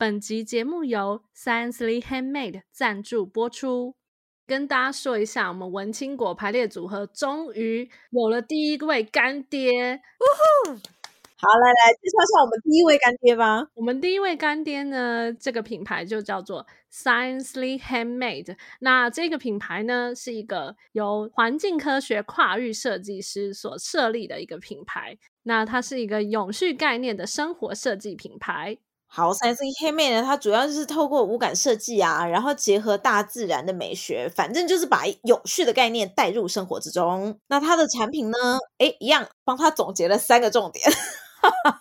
本集节目由 Sciencely Handmade 赞助播出。跟大家说一下，我们文青果排列组合终于有了第一位干爹！呜呼！好，来来介绍一下我们第一位干爹吧。我们第一位干爹呢，这个品牌就叫做 Sciencely Handmade。那这个品牌呢，是一个由环境科学跨域设计师所设立的一个品牌。那它是一个永续概念的生活设计品牌。好 science 黑妹呢，它主要就是透过五感设计啊，然后结合大自然的美学，反正就是把有趣的概念带入生活之中。那它的产品呢，哎，一样帮他总结了三个重点。哈哈，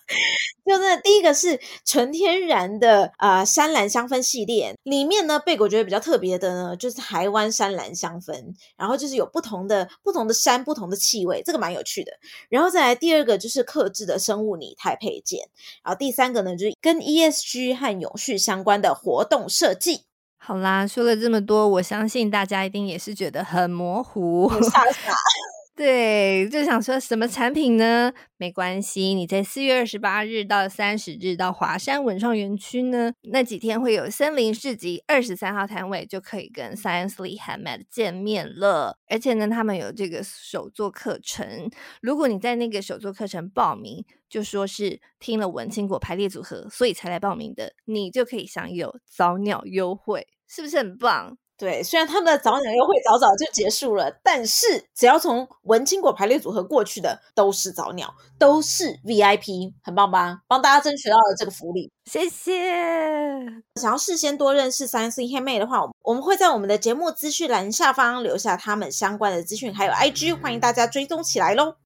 就是第一个是纯天然的啊、呃、山兰香氛系列，里面呢贝果觉得比较特别的呢，就是台湾山兰香氛，然后就是有不同的不同的山不同的气味，这个蛮有趣的。然后再来第二个就是克制的生物拟态配件，然后第三个呢就是跟 ESG 和永续相关的活动设计。好啦，说了这么多，我相信大家一定也是觉得很模糊。傻傻 对，就想说什么产品呢？没关系，你在四月二十八日到三十日到华山文创园区呢，那几天会有森林市集二十三号摊位，就可以跟 Science Lee Hamad 见面了。而且呢，他们有这个手作课程，如果你在那个手作课程报名，就说是听了文青果排列组合，所以才来报名的，你就可以享有早鸟优惠，是不是很棒？对，虽然他们的早鸟优惠早早就结束了，但是只要从文青果排列组合过去的都是早鸟，都是 VIP，很棒吧？帮大家争取到了这个福利，谢谢。想要事先多认识 Sciencely Handmade 的话，我们会在我们的节目资讯栏下方留下他们相关的资讯，还有 IG，欢迎大家追踪起来喽。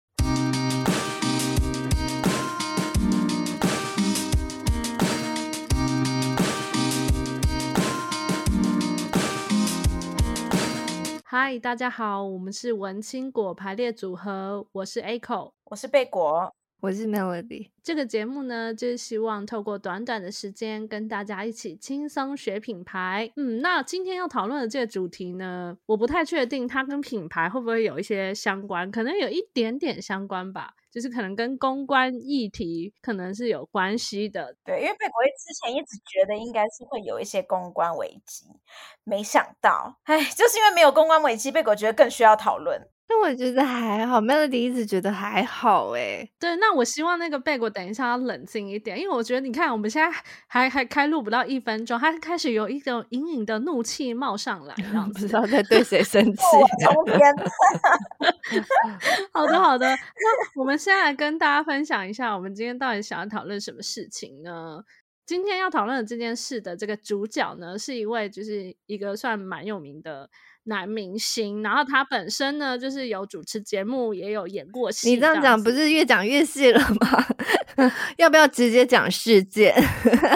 嗨，大家好，我们是文青果排列组合，我是 Aiko，我是贝果，我是 Melody。这个节目呢，就是希望透过短短的时间，跟大家一起轻松学品牌。嗯，那今天要讨论的这个主题呢，我不太确定它跟品牌会不会有一些相关，可能有一点点相关吧。就是可能跟公关议题可能是有关系的，对，因为贝果之前一直觉得应该是会有一些公关危机，没想到，哎，就是因为没有公关危机，贝果觉得更需要讨论。但我觉得还好，Melody 一直觉得还好诶。对，那我希望那个贝果等一下要冷静一点，因为我觉得你看我们现在还还开录不到一分钟，他开始有一种隐隐的怒气冒上来，不知道在对谁生 气。好的好的，那我们现在来跟大家分享一下，我们今天到底想要讨论什么事情呢？今天要讨论的这件事的这个主角呢，是一位就是一个算蛮有名的。男明星，然后他本身呢，就是有主持节目，也有演过戏。你这样讲不是越讲越细了吗？要不要直接讲事件？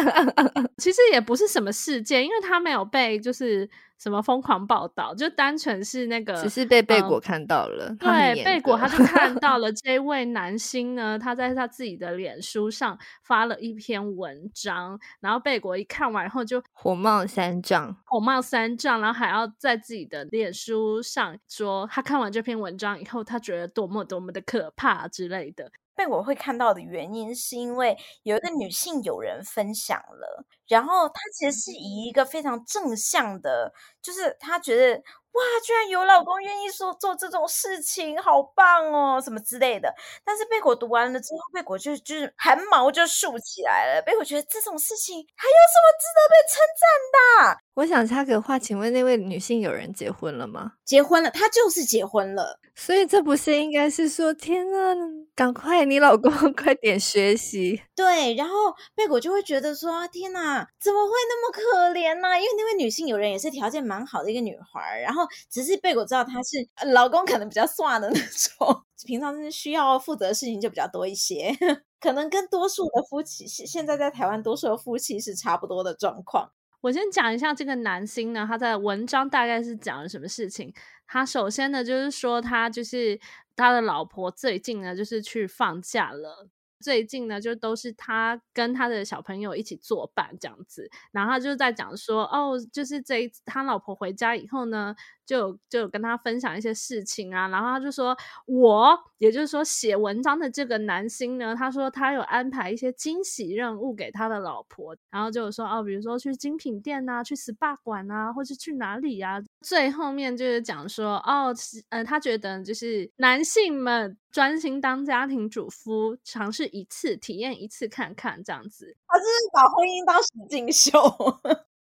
其实也不是什么事件，因为他没有被就是。什么疯狂报道？就单纯是那个，只是被贝果看到了。嗯、对，贝果他就看到了这位男星呢，他在他自己的脸书上发了一篇文章，然后贝果一看完后就火冒三丈，火冒三丈，然后还要在自己的脸书上说，他看完这篇文章以后，他觉得多么多么的可怕之类的。贝果会看到的原因，是因为有一个女性友人分享了，然后她其实是以一个非常正向的，就是她觉得。哇，居然有老公愿意说做这种事情，好棒哦，什么之类的。但是贝果读完了之后，贝果就就是汗毛就竖起来了。贝果觉得这种事情还有什么值得被称赞的？我想插个话，请问那位女性友人结婚了吗？结婚了，她就是结婚了。所以这不是应该是说，天啊，赶快你老公 快点学习。对，然后贝果就会觉得说，天哪，怎么会那么可怜呢？因为那位女性友人也是条件蛮好的一个女孩，然后。只是贝果知道她是老公，可能比较算的那种，平常是需要负责的事情就比较多一些，可能跟多数的夫妻现现在在台湾多数的夫妻是差不多的状况。我先讲一下这个男星呢，他在文章大概是讲了什么事情。他首先呢就是说，他就是他的老婆最近呢就是去放假了。最近呢，就都是他跟他的小朋友一起作伴这样子，然后他就在讲说，哦，就是这一他老婆回家以后呢，就就跟他分享一些事情啊，然后他就说，我也就是说写文章的这个男星呢，他说他有安排一些惊喜任务给他的老婆，然后就说哦，比如说去精品店啊，去 SPA 馆啊，或是去哪里呀、啊？最后面就是讲说哦，呃，他觉得就是男性们专心当家庭主妇，尝试一次体验一次看看这样子，他就是把婚姻当实境秀。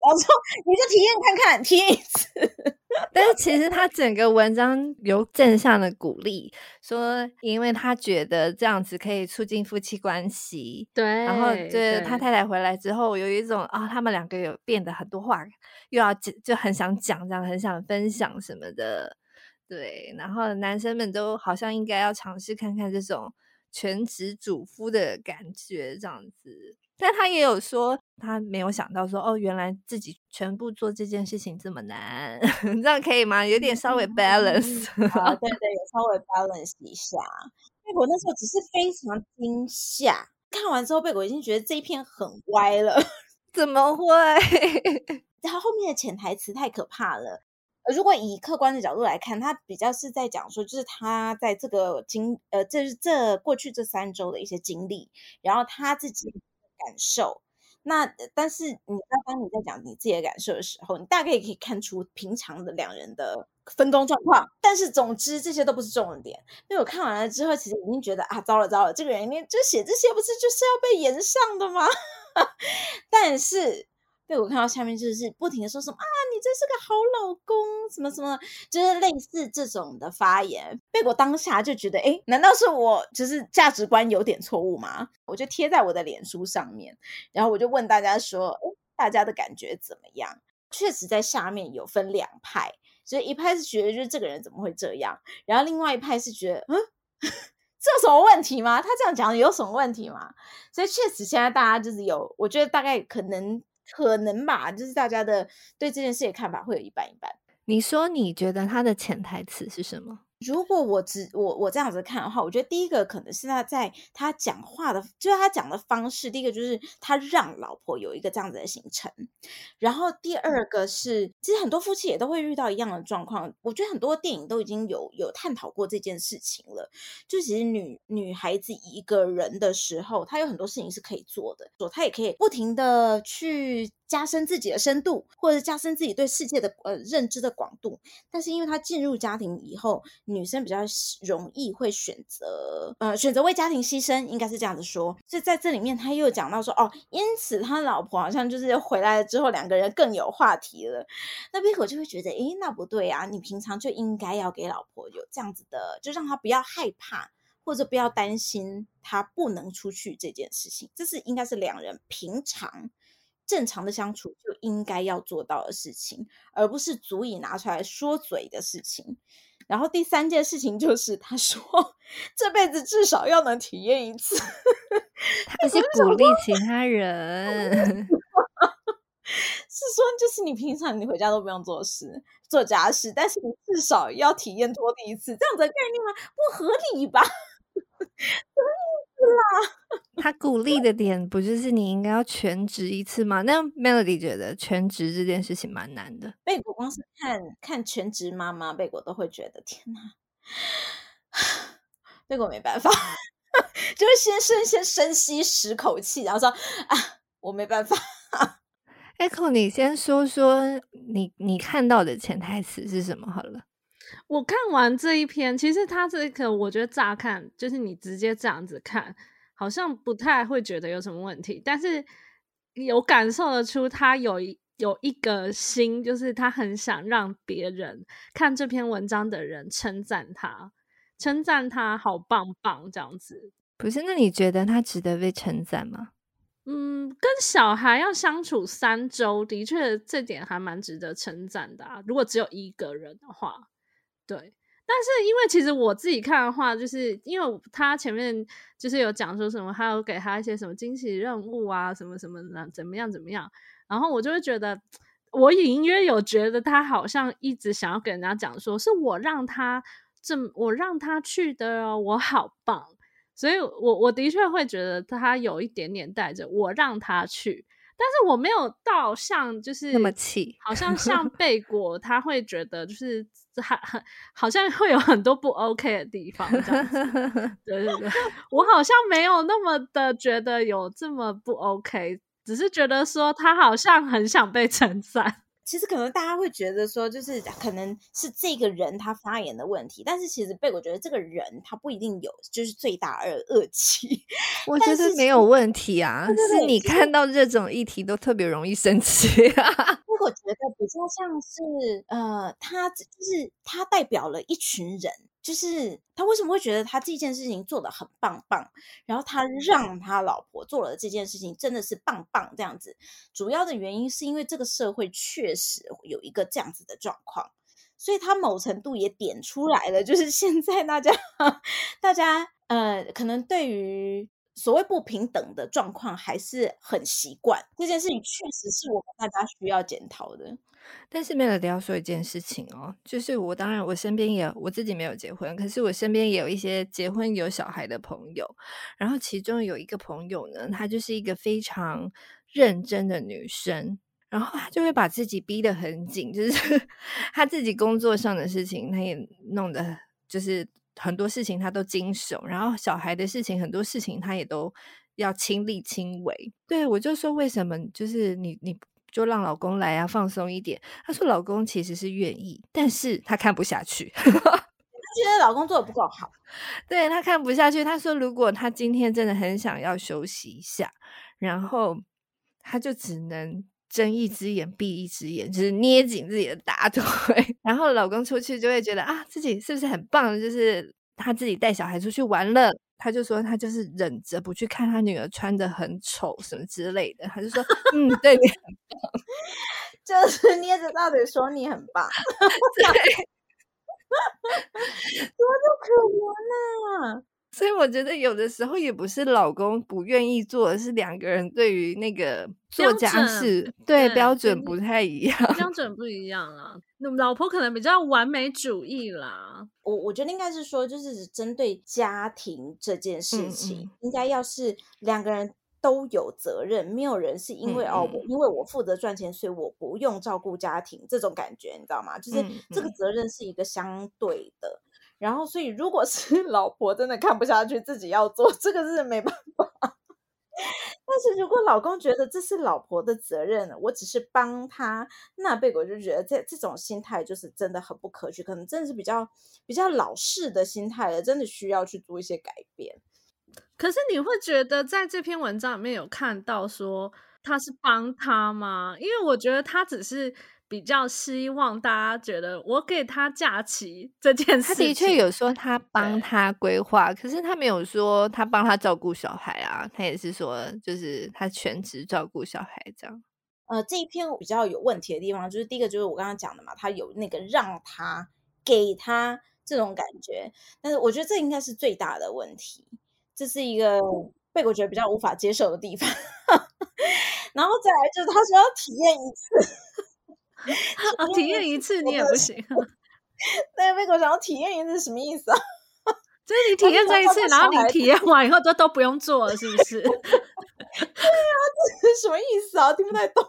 我说，你就体验看看，体验一次。但是其实他整个文章有正向的鼓励，说因为他觉得这样子可以促进夫妻关系。对，然后就是他太太回来之后，有一种啊、哦，他们两个有变得很多话，又要就就很想讲，这样很想分享什么的。对，然后男生们都好像应该要尝试看看这种全职主夫的感觉，这样子。但他也有说，他没有想到说，哦，原来自己全部做这件事情这么难，这样可以吗？有点稍微 balance，啊，对对，有稍微 balance 一下。贝果那时候只是非常惊吓，看完之后，贝果已经觉得这一篇很歪了，怎么会？他后面的潜台词太可怕了。如果以客观的角度来看，他比较是在讲说，就是他在这个经，呃，这是这过去这三周的一些经历，然后他自己。感受，那但是你在当你在讲你自己的感受的时候，你大概也可以看出平常的两人的分工状况。但是总之这些都不是重点，因为我看完了之后，其实已经觉得啊，糟了糟了，这个人你就写这些不是就是要被延上的吗？但是。被我看到下面就是不停的说什么啊，你真是个好老公，什么什么，就是类似这种的发言。被我当下就觉得，哎，难道是我就是价值观有点错误吗？我就贴在我的脸书上面，然后我就问大家说，哎，大家的感觉怎么样？确实在下面有分两派，所以一派是觉得就是这个人怎么会这样，然后另外一派是觉得，嗯，这有什么问题吗？他这样讲有什么问题吗？所以确实现在大家就是有，我觉得大概可能。可能吧，就是大家的对这件事的看法会有一半一半。你说你觉得他的潜台词是什么？如果我只我我这样子看的话，我觉得第一个可能是他在他讲话的，就是他讲的方式。第一个就是他让老婆有一个这样子的行程，然后第二个是，其实很多夫妻也都会遇到一样的状况。我觉得很多电影都已经有有探讨过这件事情了。就其实女女孩子一个人的时候，她有很多事情是可以做的，说她也可以不停的去。加深自己的深度，或者加深自己对世界的呃认知的广度。但是，因为她进入家庭以后，女生比较容易会选择呃选择为家庭牺牲，应该是这样子说。所以在这里面，他又讲到说哦，因此他老婆好像就是回来了之后，两个人更有话题了。那贝果就会觉得，诶，那不对啊，你平常就应该要给老婆有这样子的，就让她不要害怕，或者不要担心她不能出去这件事情。这是应该是两人平常。正常的相处就应该要做到的事情，而不是足以拿出来说嘴的事情。然后第三件事情就是，他 说这辈子至少要能体验一次。他是鼓励其他人，是说就是你平常你回家都不用做事做家事，但是你至少要体验拖地一次，这样子的概念吗？不合理吧？啦，他鼓励的点不就是你应该要全职一次吗？那 Melody 觉得全职这件事情蛮难的。贝果光是看看全职妈妈，贝果都会觉得天哪，贝果没办法，就是先深先深吸十口气，然后说啊，我没办法。Echo，你先说说你你看到的潜台词是什么好了。我看完这一篇，其实他这个，我觉得乍看就是你直接这样子看，好像不太会觉得有什么问题。但是有感受得出，他有一有一个心，就是他很想让别人看这篇文章的人称赞他，称赞他好棒棒这样子。不是？那你觉得他值得被称赞吗？嗯，跟小孩要相处三周，的确这点还蛮值得称赞的啊。如果只有一个人的话。对，但是因为其实我自己看的话，就是因为他前面就是有讲说什么，还有给他一些什么惊喜任务啊，什么什么的，怎么样怎么样，然后我就会觉得，我隐约有觉得他好像一直想要跟人家讲说，是我让他这，我让他去的哦，我好棒，所以我我的确会觉得他有一点点带着我让他去。但是我没有到像就是那么气，好像像 贝果他会觉得就是还很 好像会有很多不 OK 的地方这样子。对对对，我好像没有那么的觉得有这么不 OK，只是觉得说他好像很想被 称赞。其实可能大家会觉得说，就是可能是这个人他发言的问题，但是其实贝果觉得这个人他不一定有就是罪大恶恶极。我觉得没有问题啊，是你看到这种议题都特别容易生气啊。贝果觉得比较像是呃，他就是他代表了一群人。就是他为什么会觉得他这件事情做得很棒棒，然后他让他老婆做了这件事情真的是棒棒这样子。主要的原因是因为这个社会确实有一个这样子的状况，所以他某程度也点出来了，就是现在大家 大家呃，可能对于所谓不平等的状况还是很习惯。这件事情确实是我们大家需要检讨的。但是没有得要说一件事情哦，就是我当然我身边也我自己没有结婚，可是我身边也有一些结婚有小孩的朋友，然后其中有一个朋友呢，她就是一个非常认真的女生，然后她就会把自己逼得很紧，就是 她自己工作上的事情，她也弄得就是很多事情他都经手，然后小孩的事情很多事情他也都要亲力亲为。对，我就说为什么就是你你。就让老公来啊，放松一点。他说老公其实是愿意，但是他看不下去，她觉得老公做的不够好。对，他看不下去。他说如果他今天真的很想要休息一下，然后他就只能睁一只眼闭一只眼，就是捏紧自己的大腿。然后老公出去就会觉得啊，自己是不是很棒？就是他自己带小孩出去玩了。他就说他就是忍着不去看他女儿穿的很丑什么之类的，他就说嗯，对你很棒，就是捏着大腿说你很棒，对，多么可怜啊！所以我觉得有的时候也不是老公不愿意做，而是两个人对于那个做家事对，对标准不太一样，标准不一样啊。那老婆可能比较完美主义啦。我我觉得应该是说，就是针对家庭这件事情，嗯嗯应该要是两个人都有责任，没有人是因为嗯嗯哦，因为我负责赚钱，所以我不用照顾家庭这种感觉，你知道吗？就是这个责任是一个相对的。嗯嗯然后，所以如果是 老婆真的看不下去，自己要做这个是没办法。但是如果老公觉得这是老婆的责任，我只是帮他，那贝果就觉得这这种心态就是真的很不可取，可能真的是比较比较老式的心态了，真的需要去做一些改变。可是你会觉得在这篇文章里面有看到说他是帮他吗？因为我觉得他只是。比较希望大家觉得我给他假期这件事，他的确有说他帮他规划，可是他没有说他帮他照顾小孩啊，他也是说就是他全职照顾小孩这样。呃，这一篇比较有问题的地方，就是第一个就是我刚刚讲的嘛，他有那个让他给他这种感觉，但是我觉得这应该是最大的问题，这是一个被我觉得比较无法接受的地方。然后再来就是他说要体验一次。啊，体验一次你也不行。那贝果想要体验一次什么意思啊？就是你体验这一次，然后你体验完以后都都不用做了，是不是？对呀、啊，这是什么意思啊？听不太懂。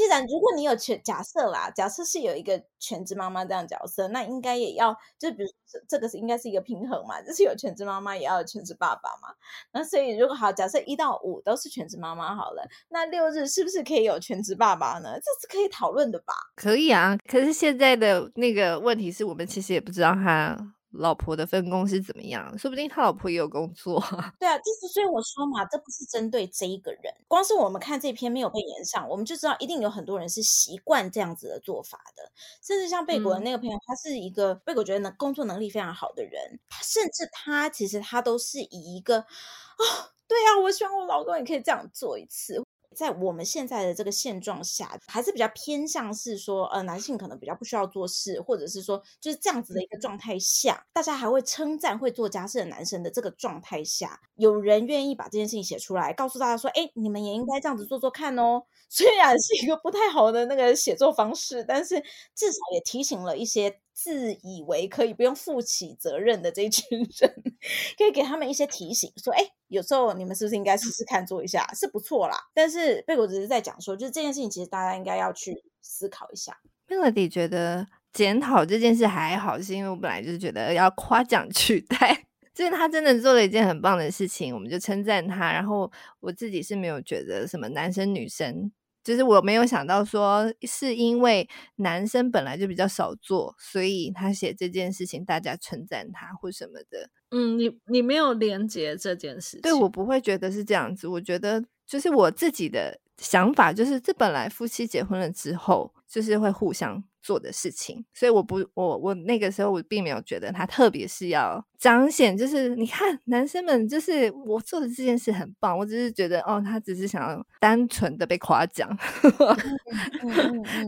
既然如果你有全假设啦，假设是有一个全职妈妈这样角色，那应该也要就比如说这个是应该是一个平衡嘛，就是有全职妈妈也要有全职爸爸嘛。那所以如果好，假设一到五都是全职妈妈好了，那六日是不是可以有全职爸爸呢？这是可以讨论的吧？可以啊，可是现在的那个问题是我们其实也不知道他。老婆的分工是怎么样？说不定他老婆也有工作。对啊，就是所以我说嘛，这不是针对这一个人。光是我们看这篇没有被延上，我们就知道一定有很多人是习惯这样子的做法的。甚至像贝果的那个朋友，嗯、他是一个贝果觉得能工作能力非常好的人，他甚至他其实他都是以一个哦，对啊，我希望我老公也可以这样做一次。在我们现在的这个现状下，还是比较偏向是说，呃，男性可能比较不需要做事，或者是说就是这样子的一个状态下，大家还会称赞会做家事的男生的这个状态下，有人愿意把这件事情写出来，告诉大家说，哎，你们也应该这样子做做看哦。虽然是一个不太好的那个写作方式，但是至少也提醒了一些。自以为可以不用负起责任的这一群人，可以给他们一些提醒，说：“哎，有时候你们是不是应该试试看做一下，是不错啦。”但是贝果只是在讲说，就是这件事情，其实大家应该要去思考一下。Melody 觉得检讨这件事还好，是因为我本来就是觉得要夸奖取代，就是他真的做了一件很棒的事情，我们就称赞他。然后我自己是没有觉得什么男生女生。就是我没有想到说，是因为男生本来就比较少做，所以他写这件事情，大家称赞他或什么的。嗯，你你没有连接这件事情，对，我不会觉得是这样子。我觉得就是我自己的想法，就是这本来夫妻结婚了之后，就是会互相。做的事情，所以我不，我我那个时候我并没有觉得他特别是要彰显，就是你看男生们，就是我做的这件事很棒，我只是觉得哦，他只是想要单纯的被夸奖，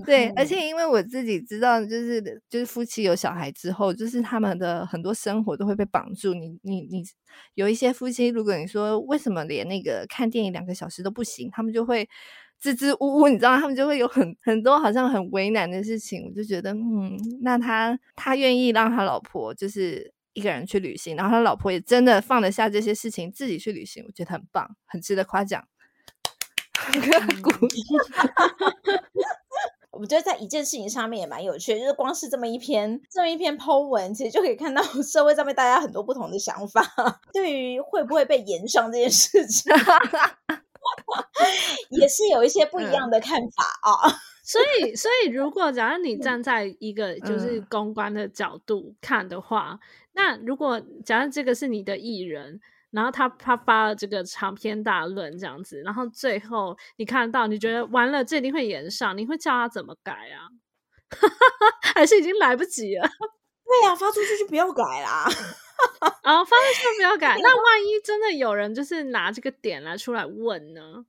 对，而且因为我自己知道，就是就是夫妻有小孩之后，就是他们的很多生活都会被绑住，你你你有一些夫妻，如果你说为什么连那个看电影两个小时都不行，他们就会。支支吾吾，你知道，他们就会有很很多好像很为难的事情。我就觉得，嗯，那他他愿意让他老婆就是一个人去旅行，然后他老婆也真的放得下这些事情自己去旅行，我觉得很棒，很值得夸奖。我觉得在一件事情上面也蛮有趣的，就是光是这么一篇这么一篇 po 文，其实就可以看到社会上面大家很多不同的想法，对于会不会被延上这件事情。也是有一些不一样的看法啊、嗯，所以，所以如果假如你站在一个就是公关的角度看的话，嗯、那如果假如这个是你的艺人，然后他他发了这个长篇大论这样子，然后最后你看到你觉得完了，这一定会延上，你会叫他怎么改啊？还是已经来不及了？对呀、啊，发出去就不要改啦。然 后发出去就不要改。那万一真的有人就是拿这个点来出来问呢？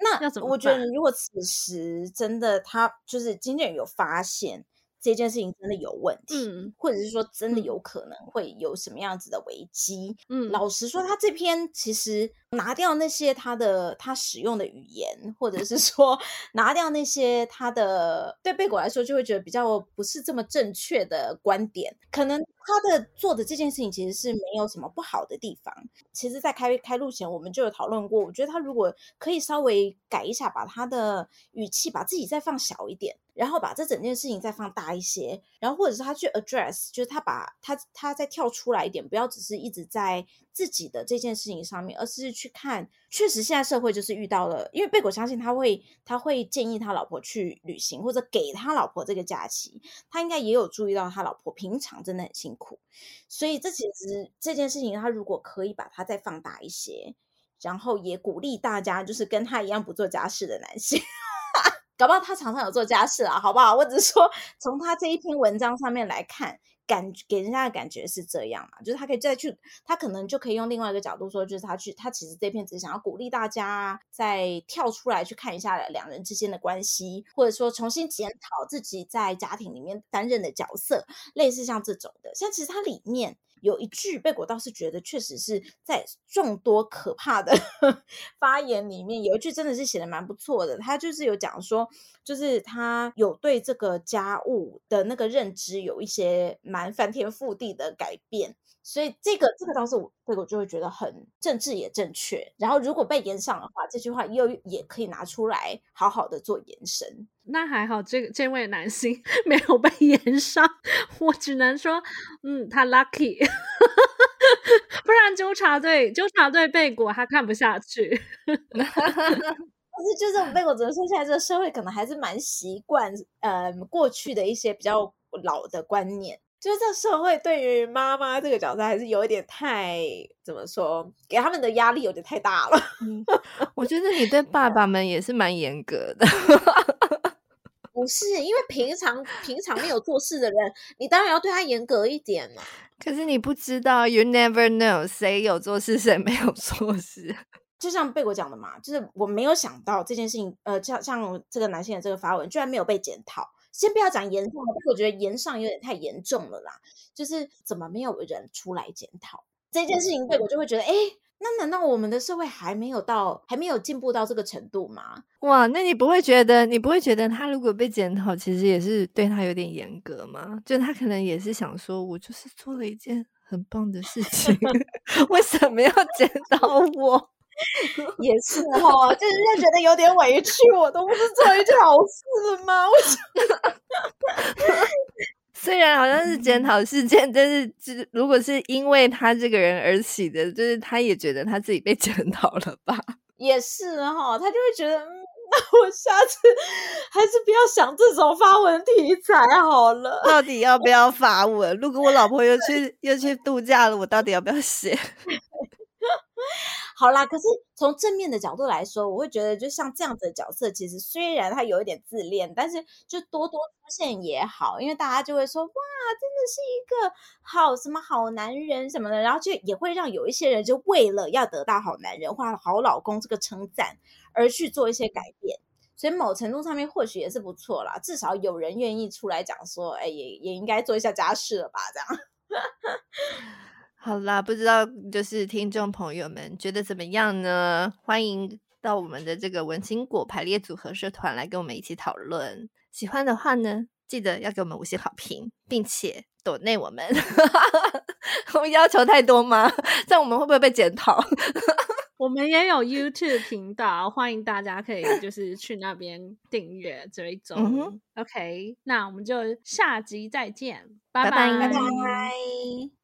那要怎么？我觉得如果此时真的他就是经纪人有发现这件事情真的有问题，嗯，或者是说真的有可能会有什么样子的危机，嗯，老实说，他这篇其实。拿掉那些他的他使用的语言，或者是说拿掉那些他的对贝果来说就会觉得比较不是这么正确的观点，可能他的做的这件事情其实是没有什么不好的地方。其实，在开开录前我们就有讨论过，我觉得他如果可以稍微改一下，把他的语气把自己再放小一点，然后把这整件事情再放大一些，然后或者是他去 address，就是他把他他再跳出来一点，不要只是一直在自己的这件事情上面，而是去去看，确实现在社会就是遇到了，因为贝果相信他会，他会建议他老婆去旅行，或者给他老婆这个假期，他应该也有注意到他老婆平常真的很辛苦，所以这其实这件事情，他如果可以把它再放大一些，然后也鼓励大家，就是跟他一样不做家事的男性，搞不好他常常有做家事啊，好不好？我只是说从他这一篇文章上面来看。感给人家的感觉是这样嘛，就是他可以再去，他可能就可以用另外一个角度说，就是他去，他其实这片只想要鼓励大家再跳出来去看一下两人之间的关系，或者说重新检讨自己在家庭里面担任的角色，类似像这种的，像其实它里面。有一句被我倒是觉得，确实是在众多可怕的 发言里面，有一句真的是写的蛮不错的。他就是有讲说，就是他有对这个家务的那个认知有一些蛮翻天覆地的改变。所以这个这个当时我贝果就会觉得很政治也正确。然后如果被延上的话，这句话又也可以拿出来好好的做延伸。那还好，这个这位男性 没有被延上，我只能说，嗯，他 lucky，不然纠察队纠察队贝果他看不下去。但是就是贝果只能说，现在这个社会可能还是蛮习惯，呃，过去的一些比较老的观念，就是这社会对于妈妈这个角色还是有一点太怎么说，给他们的压力有点太大了。嗯，我觉得你对 爸爸们也是蛮严格的。不是，因为平常平常没有做事的人，你当然要对他严格一点嘛。可是你不知道，you never know，谁有做事，谁没有做事。就像贝果讲的嘛，就是我没有想到这件事情，呃，像像这个男性的这个发文，居然没有被检讨。先不要讲炎上，我觉得炎上有点太严重了啦。就是怎么没有人出来检讨这件事情，对我就会觉得，哎。那难道我们的社会还没有到，还没有进步到这个程度吗？哇，那你不会觉得，你不会觉得他如果被检讨，其实也是对他有点严格吗？就他可能也是想说，我就是做了一件很棒的事情，为什么要检讨我？也是哦，就是觉得有点委屈，我都不是做一件好事吗？为什么？虽然好像是检讨事件，但是就是如果是因为他这个人而起的，就是他也觉得他自己被检讨了吧？也是哈，他就会觉得，嗯，那我下次还是不要想这种发文题材好了。到底要不要发文？如果我老婆又去又去度假了，我到底要不要写？好啦，可是从正面的角度来说，我会觉得，就像这样子的角色，其实虽然他有一点自恋，但是就多多出现也好，因为大家就会说，哇，真的是一个好什么好男人什么的，然后就也会让有一些人就为了要得到好男人或好老公这个称赞而去做一些改变，所以某程度上面或许也是不错啦，至少有人愿意出来讲说，哎，也也应该做一下家事了吧，这样。好啦，不知道就是听众朋友们觉得怎么样呢？欢迎到我们的这个文青果排列组合社团来跟我们一起讨论。喜欢的话呢，记得要给我们五星好评，并且抖内我们。我们要求太多吗？这样我们会不会被检讨？我们也有 YouTube 频道，欢迎大家可以就是去那边订阅追踪。嗯、OK，那我们就下集再见，拜拜拜拜。拜拜。